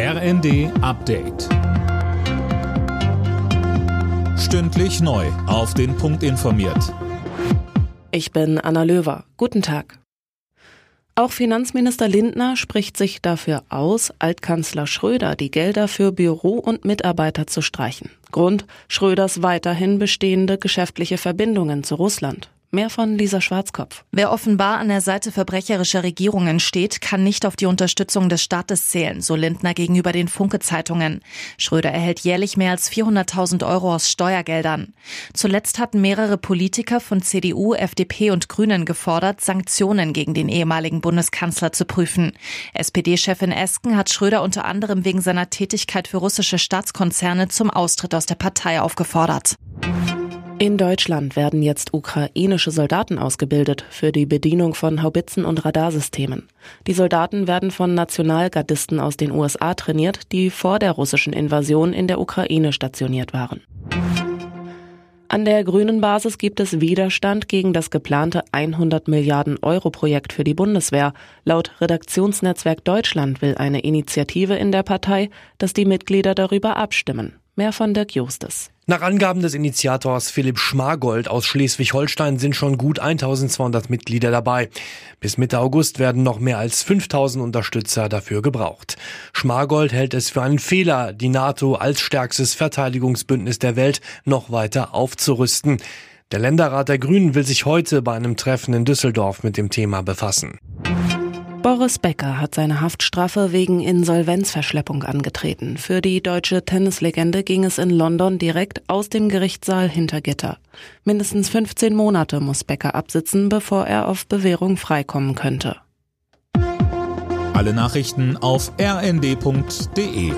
RND Update. Stündlich neu. Auf den Punkt informiert. Ich bin Anna Löwer. Guten Tag. Auch Finanzminister Lindner spricht sich dafür aus, Altkanzler Schröder die Gelder für Büro und Mitarbeiter zu streichen. Grund Schröders weiterhin bestehende geschäftliche Verbindungen zu Russland. Mehr von Lisa Schwarzkopf. Wer offenbar an der Seite verbrecherischer Regierungen steht, kann nicht auf die Unterstützung des Staates zählen, so Lindner gegenüber den Funke-Zeitungen. Schröder erhält jährlich mehr als 400.000 Euro aus Steuergeldern. Zuletzt hatten mehrere Politiker von CDU, FDP und Grünen gefordert, Sanktionen gegen den ehemaligen Bundeskanzler zu prüfen. SPD-Chefin Esken hat Schröder unter anderem wegen seiner Tätigkeit für russische Staatskonzerne zum Austritt aus der Partei aufgefordert. In Deutschland werden jetzt ukrainische Soldaten ausgebildet für die Bedienung von Haubitzen und Radarsystemen. Die Soldaten werden von Nationalgardisten aus den USA trainiert, die vor der russischen Invasion in der Ukraine stationiert waren. An der grünen Basis gibt es Widerstand gegen das geplante 100 Milliarden Euro Projekt für die Bundeswehr. Laut Redaktionsnetzwerk Deutschland will eine Initiative in der Partei, dass die Mitglieder darüber abstimmen. Mehr von Dirk Justes. Nach Angaben des Initiators Philipp Schmargold aus Schleswig-Holstein sind schon gut 1200 Mitglieder dabei. Bis Mitte August werden noch mehr als 5000 Unterstützer dafür gebraucht. Schmargold hält es für einen Fehler, die NATO als stärkstes Verteidigungsbündnis der Welt noch weiter aufzurüsten. Der Länderrat der Grünen will sich heute bei einem Treffen in Düsseldorf mit dem Thema befassen. Boris Becker hat seine Haftstrafe wegen Insolvenzverschleppung angetreten. Für die deutsche Tennislegende ging es in London direkt aus dem Gerichtssaal hinter Gitter. Mindestens 15 Monate muss Becker absitzen, bevor er auf Bewährung freikommen könnte. Alle Nachrichten auf rnd.de